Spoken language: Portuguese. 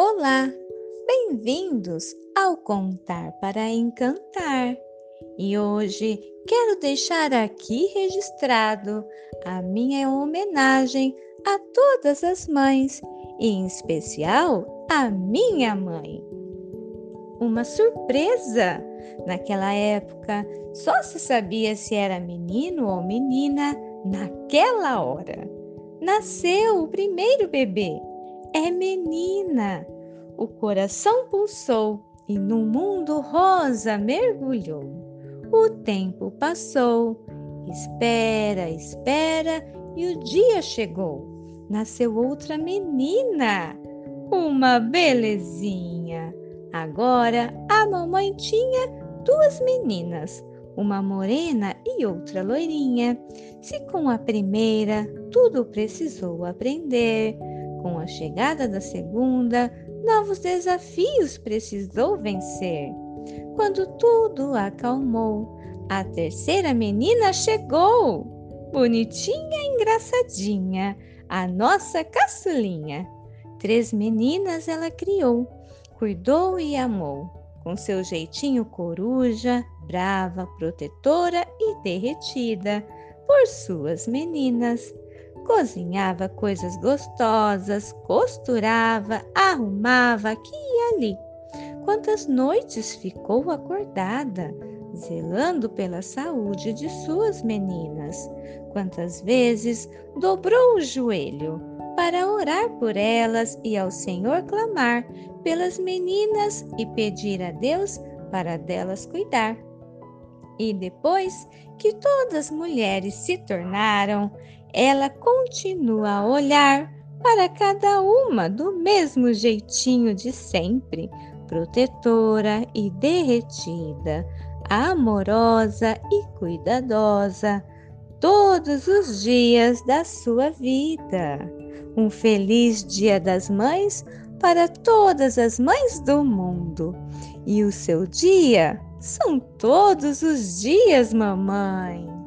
Olá, bem-vindos ao Contar para Encantar. E hoje quero deixar aqui registrado a minha homenagem a todas as mães, e em especial a minha mãe. Uma surpresa! Naquela época, só se sabia se era menino ou menina naquela hora. Nasceu o primeiro bebê é menina. O coração pulsou e no mundo rosa mergulhou. O tempo passou, espera, espera e o dia chegou. Nasceu outra menina, uma belezinha. Agora a mamãe tinha duas meninas, uma morena e outra loirinha. Se com a primeira tudo precisou aprender, com a chegada da segunda, novos desafios precisou vencer. Quando tudo acalmou, a terceira menina chegou. Bonitinha e engraçadinha, a nossa caçulinha. Três meninas ela criou, cuidou e amou, com seu jeitinho coruja, brava, protetora e derretida por suas meninas cozinhava coisas gostosas, costurava, arrumava aqui e ali. Quantas noites ficou acordada, zelando pela saúde de suas meninas. Quantas vezes dobrou o joelho para orar por elas e ao Senhor clamar pelas meninas e pedir a Deus para delas cuidar. E depois que todas as mulheres se tornaram, ela continua a olhar para cada uma do mesmo jeitinho de sempre, protetora e derretida, amorosa e cuidadosa, todos os dias da sua vida. Um feliz Dia das Mães para todas as mães do mundo. E o seu dia são todos os dias, mamãe.